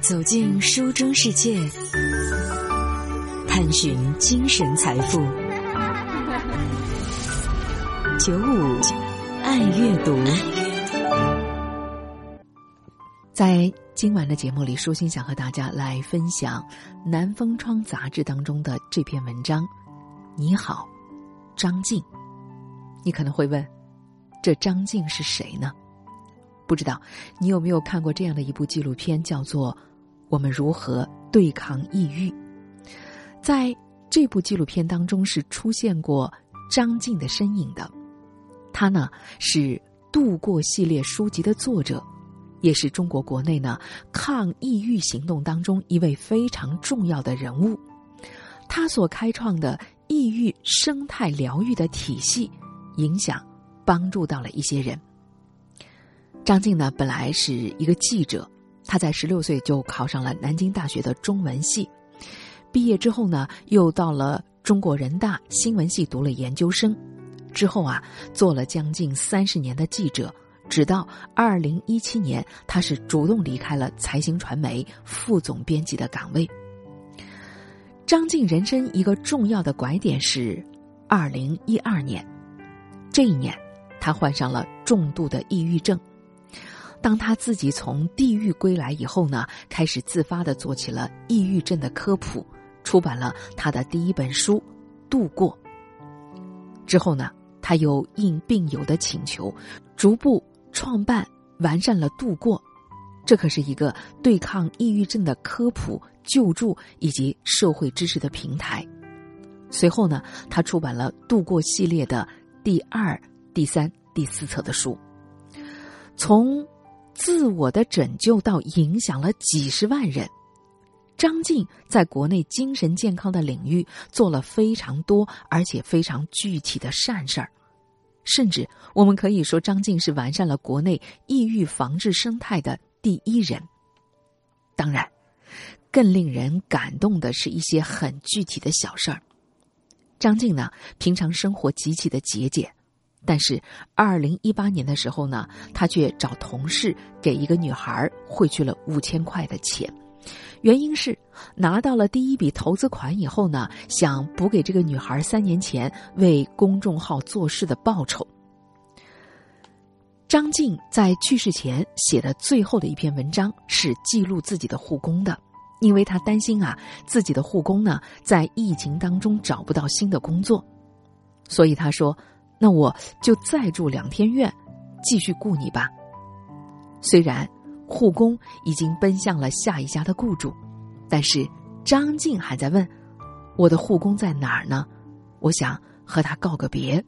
走进书中世界，探寻精神财富。九五爱阅读，在今晚的节目里，舒心想和大家来分享《南风窗》杂志当中的这篇文章。你好，张静。你可能会问，这张静是谁呢？不知道你有没有看过这样的一部纪录片，叫做《我们如何对抗抑郁》。在这部纪录片当中，是出现过张静的身影的。他呢是《度过》系列书籍的作者，也是中国国内呢抗抑郁行动当中一位非常重要的人物。他所开创的抑郁生态疗愈的体系，影响帮助到了一些人。张静呢，本来是一个记者，他在十六岁就考上了南京大学的中文系，毕业之后呢，又到了中国人大新闻系读了研究生，之后啊，做了将近三十年的记者，直到二零一七年，他是主动离开了财新传媒副总编辑的岗位。张静人生一个重要的拐点是二零一二年，这一年，他患上了重度的抑郁症。当他自己从地狱归来以后呢，开始自发的做起了抑郁症的科普，出版了他的第一本书《度过》。之后呢，他又应病友的请求，逐步创办完善了《度过》，这可是一个对抗抑郁症的科普、救助以及社会知识的平台。随后呢，他出版了《度过》系列的第二、第三、第四册的书，从。自我的拯救到影响了几十万人，张静在国内精神健康的领域做了非常多而且非常具体的善事儿，甚至我们可以说张静是完善了国内抑郁防治生态的第一人。当然，更令人感动的是一些很具体的小事儿。张静呢，平常生活极其的节俭。但是，二零一八年的时候呢，他却找同事给一个女孩汇去了五千块的钱，原因是拿到了第一笔投资款以后呢，想补给这个女孩三年前为公众号做事的报酬。张静在去世前写的最后的一篇文章是记录自己的护工的，因为他担心啊自己的护工呢在疫情当中找不到新的工作，所以他说。那我就再住两天院，继续雇你吧。虽然护工已经奔向了下一家的雇主，但是张静还在问：“我的护工在哪儿呢？”我想和他告个别。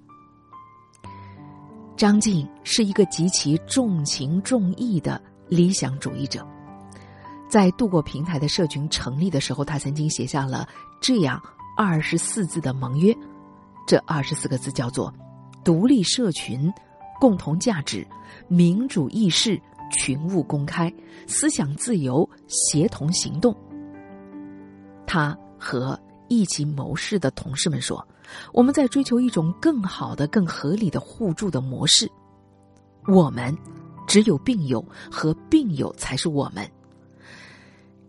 张静是一个极其重情重义的理想主义者，在度过平台的社群成立的时候，他曾经写下了这样二十四字的盟约，这二十四个字叫做。独立社群，共同价值，民主意识，群务公开，思想自由，协同行动。他和一起谋事的同事们说：“我们在追求一种更好的、更合理的互助的模式。我们只有病友和病友才是我们。”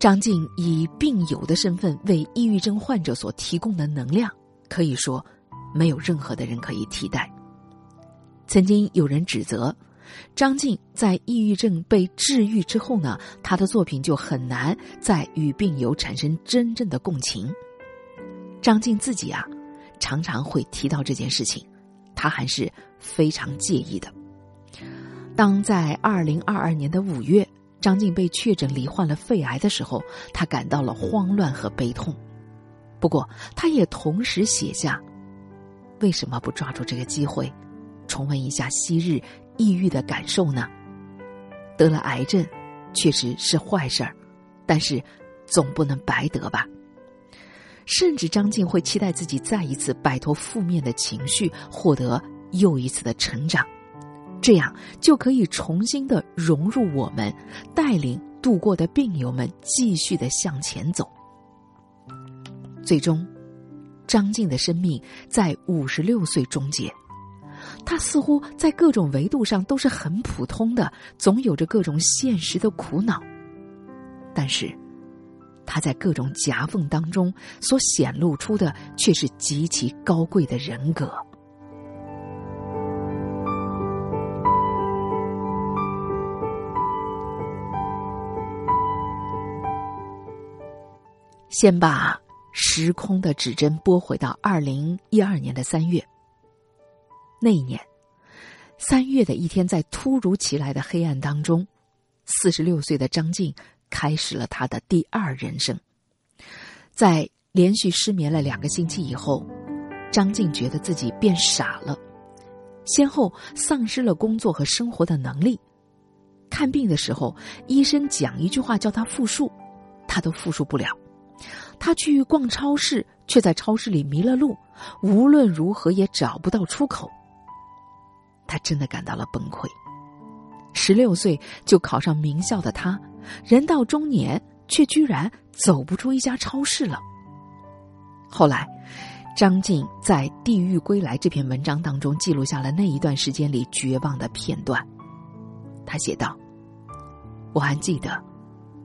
张静以病友的身份为抑郁症患者所提供的能量，可以说没有任何的人可以替代。曾经有人指责，张静在抑郁症被治愈之后呢，他的作品就很难再与病友产生真正的共情。张静自己啊，常常会提到这件事情，他还是非常介意的。当在二零二二年的五月，张静被确诊罹患了肺癌的时候，他感到了慌乱和悲痛。不过，他也同时写下：为什么不抓住这个机会？重温一下昔日抑郁的感受呢？得了癌症，确实是坏事儿，但是总不能白得吧？甚至张静会期待自己再一次摆脱负面的情绪，获得又一次的成长，这样就可以重新的融入我们，带领度过的病友们继续的向前走。最终，张静的生命在五十六岁终结。他似乎在各种维度上都是很普通的，总有着各种现实的苦恼。但是他在各种夹缝当中所显露出的，却是极其高贵的人格。先把时空的指针拨回到二零一二年的三月。那一年，三月的一天，在突如其来的黑暗当中，四十六岁的张静开始了他的第二人生。在连续失眠了两个星期以后，张静觉得自己变傻了，先后丧失了工作和生活的能力。看病的时候，医生讲一句话叫他复述，他都复述不了。他去逛超市，却在超市里迷了路，无论如何也找不到出口。他真的感到了崩溃。十六岁就考上名校的他，人到中年却居然走不出一家超市了。后来，张晋在《地狱归来》这篇文章当中记录下了那一段时间里绝望的片段。他写道：“我还记得。”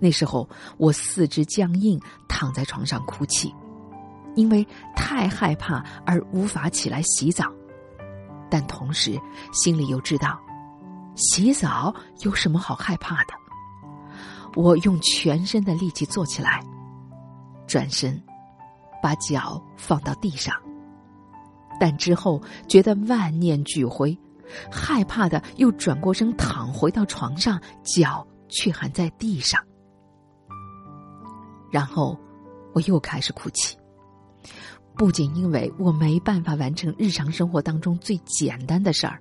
那时候，我四肢僵硬，躺在床上哭泣，因为太害怕而无法起来洗澡，但同时心里又知道，洗澡有什么好害怕的？我用全身的力气坐起来，转身，把脚放到地上，但之后觉得万念俱灰，害怕的又转过身躺回到床上，脚却还在地上。然后，我又开始哭泣。不仅因为我没办法完成日常生活当中最简单的事儿，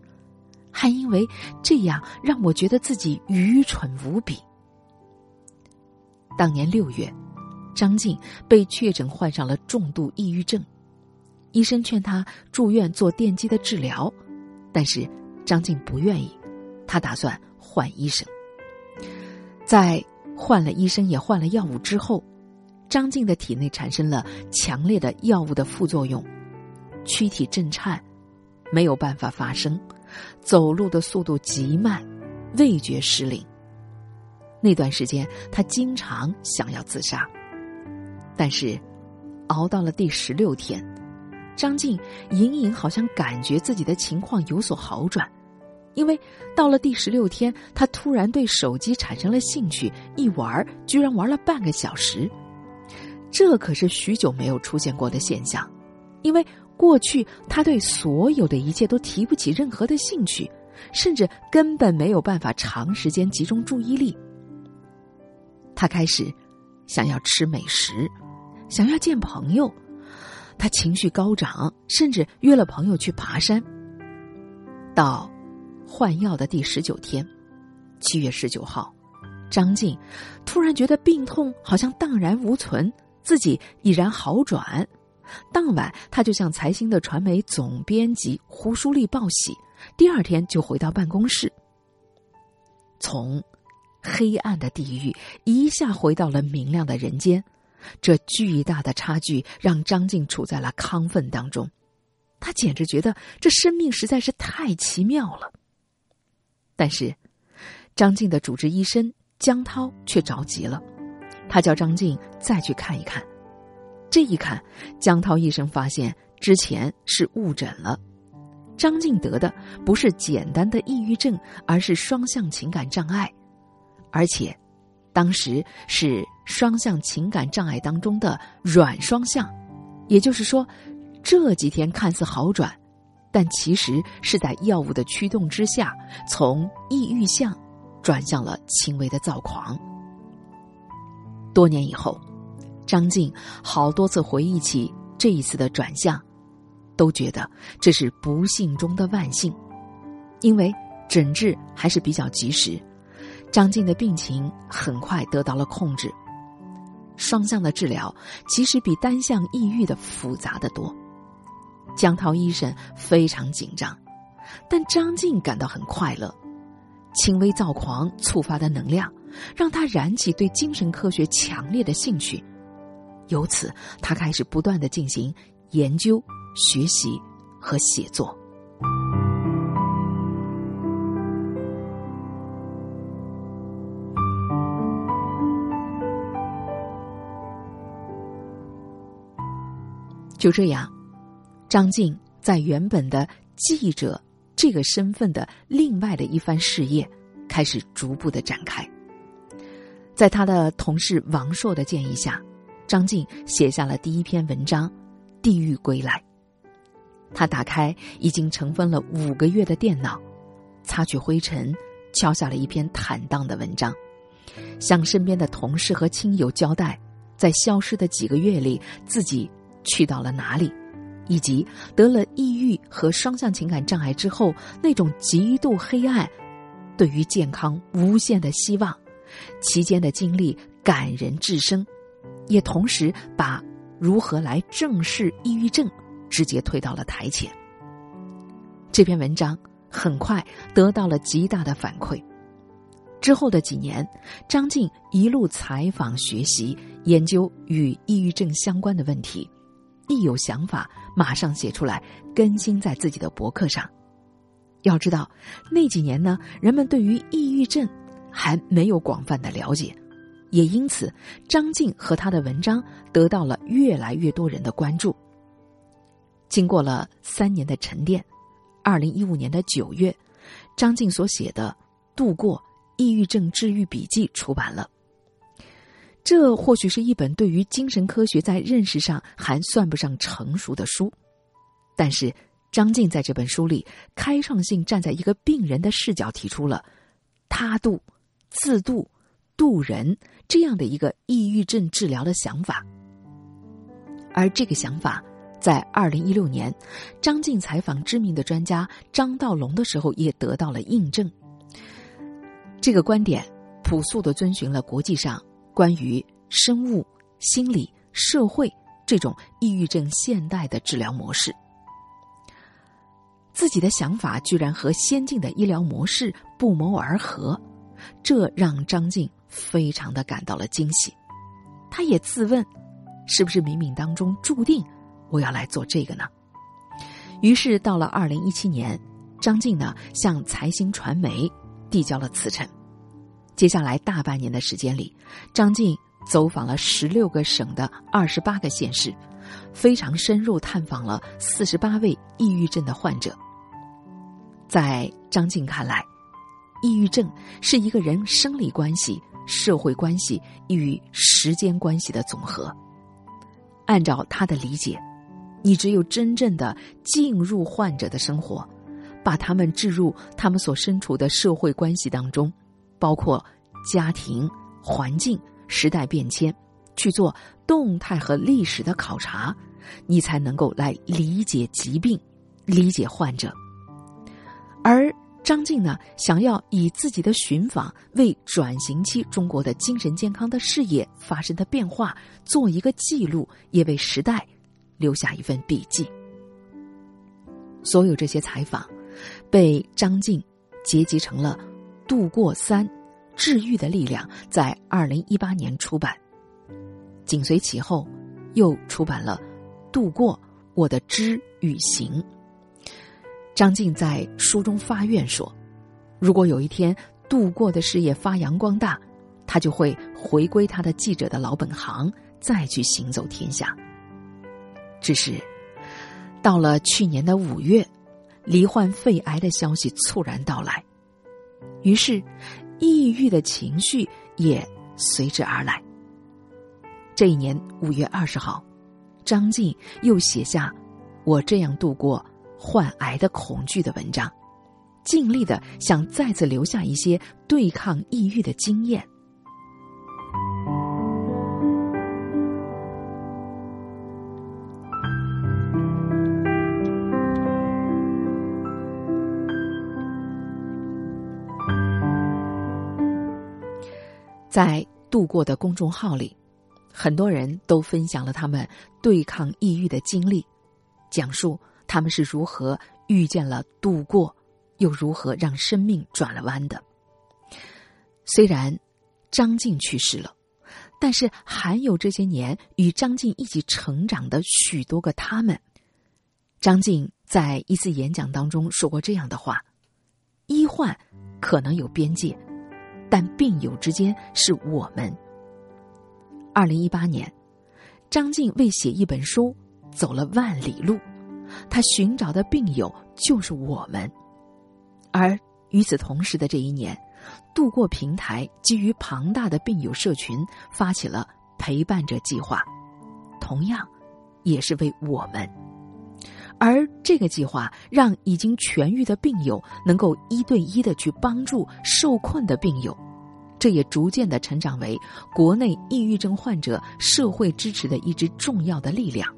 还因为这样让我觉得自己愚蠢无比。当年六月，张静被确诊患上了重度抑郁症，医生劝他住院做电击的治疗，但是张静不愿意，他打算换医生。在换了医生也换了药物之后。张静的体内产生了强烈的药物的副作用，躯体震颤，没有办法发声，走路的速度极慢，味觉失灵。那段时间，他经常想要自杀，但是熬到了第十六天，张静隐隐好像感觉自己的情况有所好转，因为到了第十六天，他突然对手机产生了兴趣，一玩居然玩了半个小时。这可是许久没有出现过的现象，因为过去他对所有的一切都提不起任何的兴趣，甚至根本没有办法长时间集中注意力。他开始想要吃美食，想要见朋友，他情绪高涨，甚至约了朋友去爬山。到换药的第十九天，七月十九号，张静突然觉得病痛好像荡然无存。自己已然好转，当晚他就向财新的传媒总编辑胡舒丽报喜，第二天就回到办公室。从黑暗的地狱一下回到了明亮的人间，这巨大的差距让张静处在了亢奋当中，他简直觉得这生命实在是太奇妙了。但是，张静的主治医生江涛却着急了。他叫张静再去看一看，这一看，江涛医生发现之前是误诊了，张静得的不是简单的抑郁症，而是双向情感障碍，而且，当时是双向情感障碍当中的软双向，也就是说，这几天看似好转，但其实是在药物的驱动之下，从抑郁向转向了轻微的躁狂。多年以后，张静好多次回忆起这一次的转向，都觉得这是不幸中的万幸，因为诊治还是比较及时，张静的病情很快得到了控制。双向的治疗其实比单向抑郁的复杂的多，江涛医生非常紧张，但张静感到很快乐。轻微躁狂触发的能量，让他燃起对精神科学强烈的兴趣，由此他开始不断的进行研究、学习和写作。就这样，张静在原本的记者这个身份的另外的一番事业开始逐步的展开。在他的同事王朔的建议下，张静写下了第一篇文章《地狱归来》。他打开已经尘封了五个月的电脑，擦去灰尘，敲下了一篇坦荡的文章，向身边的同事和亲友交代，在消失的几个月里自己去到了哪里，以及得了抑郁和双向情感障碍之后那种极度黑暗，对于健康无限的希望，期间的经历感人至深，也同时把如何来正视抑郁症。直接推到了台前。这篇文章很快得到了极大的反馈。之后的几年，张静一路采访、学习、研究与抑郁症相关的问题，一有想法马上写出来，更新在自己的博客上。要知道，那几年呢，人们对于抑郁症还没有广泛的了解，也因此，张静和他的文章得到了越来越多人的关注。经过了三年的沉淀，二零一五年的九月，张静所写的《度过抑郁症治愈笔记》出版了。这或许是一本对于精神科学在认识上还算不上成熟的书，但是张静在这本书里开创性站在一个病人的视角，提出了他度、自度、度人这样的一个抑郁症治疗的想法，而这个想法。在二零一六年，张静采访知名的专家张道龙的时候，也得到了印证。这个观点朴素的遵循了国际上关于生物、心理、社会这种抑郁症现代的治疗模式。自己的想法居然和先进的医疗模式不谋而合，这让张静非常的感到了惊喜。他也自问，是不是冥冥当中注定？我要来做这个呢。于是到了二零一七年，张静呢向财新传媒递交了辞呈。接下来大半年的时间里，张静走访了十六个省的二十八个县市，非常深入探访了四十八位抑郁症的患者。在张静看来，抑郁症是一个人生理关系、社会关系与时间关系的总和。按照他的理解。你只有真正的进入患者的生活，把他们置入他们所身处的社会关系当中，包括家庭、环境、时代变迁，去做动态和历史的考察，你才能够来理解疾病，理解患者。而张静呢，想要以自己的寻访为转型期中国的精神健康的事业发生的变化做一个记录，也为时代。留下一份笔记。所有这些采访，被张静结集成了《度过三：治愈的力量》，在二零一八年出版。紧随其后，又出版了《度过我的知与行》。张静在书中发愿说：“如果有一天度过的事业发扬光大，他就会回归他的记者的老本行，再去行走天下。”只是，到了去年的五月，罹患肺癌的消息猝然到来，于是，抑郁的情绪也随之而来。这一年五月二十号，张晋又写下“我这样度过患癌的恐惧”的文章，尽力的想再次留下一些对抗抑郁的经验。在度过的公众号里，很多人都分享了他们对抗抑郁的经历，讲述他们是如何遇见了度过，又如何让生命转了弯的。虽然张静去世了，但是还有这些年与张静一起成长的许多个他们。张静在一次演讲当中说过这样的话：“医患可能有边界。”但病友之间是我们。二零一八年，张静为写一本书，走了万里路，他寻找的病友就是我们。而与此同时的这一年，度过平台基于庞大的病友社群发起了陪伴者计划，同样也是为我们。而这个计划让已经痊愈的病友能够一对一的去帮助受困的病友，这也逐渐的成长为国内抑郁症患者社会支持的一支重要的力量。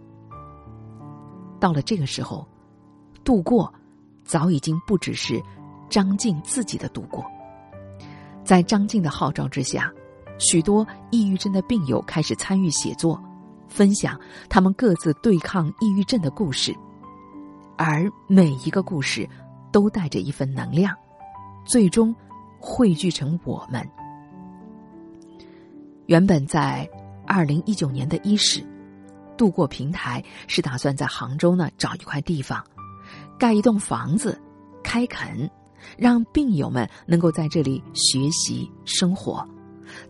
到了这个时候，度过早已经不只是张静自己的度过。在张静的号召之下，许多抑郁症的病友开始参与写作，分享他们各自对抗抑郁症的故事。而每一个故事，都带着一份能量，最终汇聚成我们。原本在二零一九年的伊始，度过平台是打算在杭州呢找一块地方，盖一栋房子，开垦，让病友们能够在这里学习生活，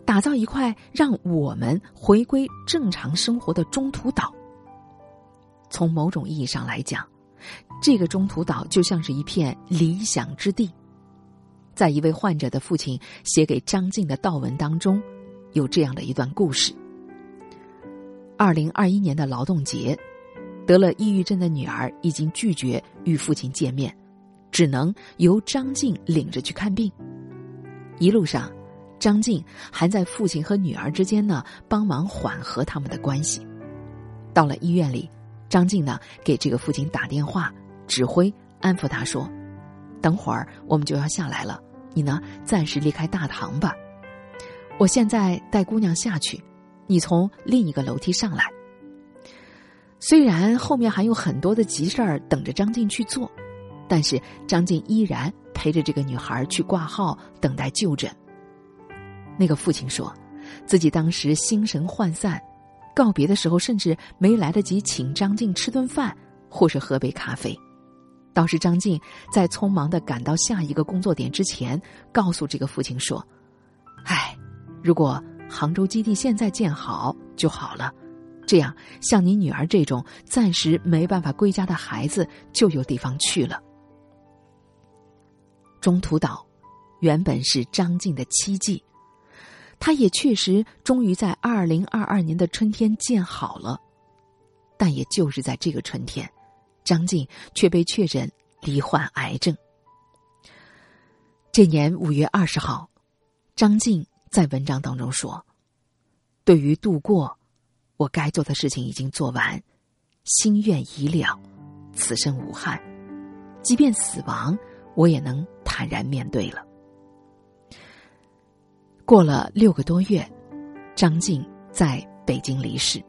打造一块让我们回归正常生活的中途岛。从某种意义上来讲。这个中途岛就像是一片理想之地，在一位患者的父亲写给张静的悼文当中，有这样的一段故事：二零二一年的劳动节，得了抑郁症的女儿已经拒绝与父亲见面，只能由张静领着去看病。一路上，张静还在父亲和女儿之间呢帮忙缓和他们的关系。到了医院里。张静呢，给这个父亲打电话，指挥安抚他说：“等会儿我们就要下来了，你呢暂时离开大堂吧。我现在带姑娘下去，你从另一个楼梯上来。”虽然后面还有很多的急事儿等着张静去做，但是张静依然陪着这个女孩去挂号等待就诊。那个父亲说，自己当时心神涣散。告别的时候，甚至没来得及请张静吃顿饭，或是喝杯咖啡。倒是张静在匆忙的赶到下一个工作点之前，告诉这个父亲说：“唉，如果杭州基地现在建好就好了，这样像你女儿这种暂时没办法归家的孩子就有地方去了。”中途岛，原本是张静的期冀。他也确实终于在二零二二年的春天建好了，但也就是在这个春天，张静却被确诊罹患癌症。这年五月二十号，张静在文章当中说：“对于度过，我该做的事情已经做完，心愿已了，此生无憾，即便死亡，我也能坦然面对了。”过了六个多月，张静在北京离世。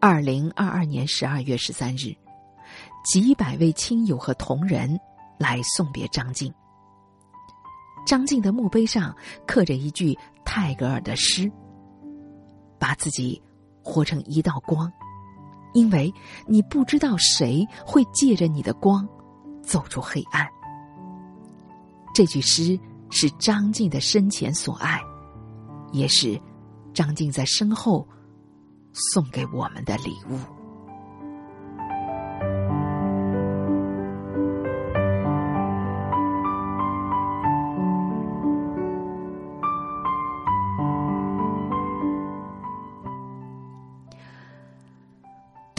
二零二二年十二月十三日，几百位亲友和同仁来送别张静。张静的墓碑上刻着一句泰戈尔的诗：“把自己活成一道光，因为你不知道谁会借着你的光走出黑暗。”这句诗。是张静的生前所爱，也是张静在身后送给我们的礼物。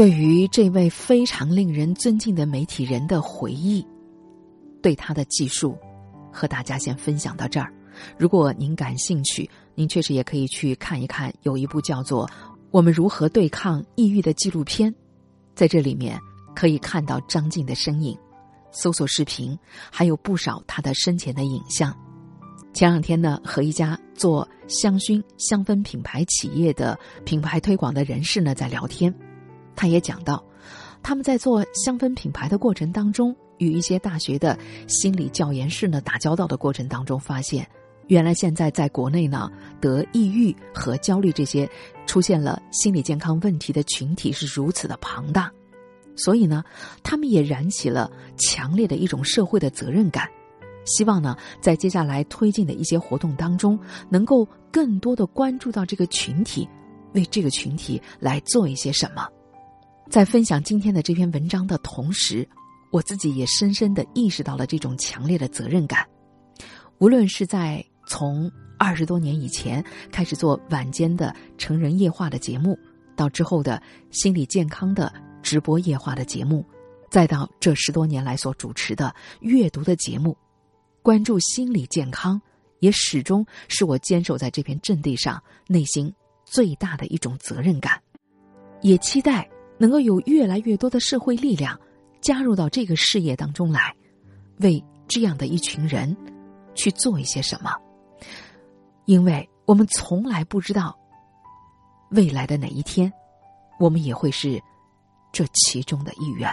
对于这位非常令人尊敬的媒体人的回忆，对他的记述。和大家先分享到这儿。如果您感兴趣，您确实也可以去看一看，有一部叫做《我们如何对抗抑郁》的纪录片，在这里面可以看到张静的身影。搜索视频，还有不少他的生前的影像。前两天呢，和一家做香薰香氛品牌企业的品牌推广的人士呢在聊天，他也讲到，他们在做香氛品牌的过程当中。与一些大学的心理教研室呢打交道的过程当中，发现，原来现在在国内呢，得抑郁和焦虑这些出现了心理健康问题的群体是如此的庞大，所以呢，他们也燃起了强烈的一种社会的责任感，希望呢，在接下来推进的一些活动当中，能够更多的关注到这个群体，为这个群体来做一些什么。在分享今天的这篇文章的同时，我自己也深深的意识到了这种强烈的责任感。无论是在从二十多年以前开始做晚间的成人夜话的节目，到之后的心理健康的直播夜话的节目，再到这十多年来所主持的阅读的节目，关注心理健康，也始终是我坚守在这片阵地上内心最大的一种责任感。也期待能够有越来越多的社会力量加入到这个事业当中来，为这样的一群人。去做一些什么，因为我们从来不知道未来的哪一天，我们也会是这其中的一员。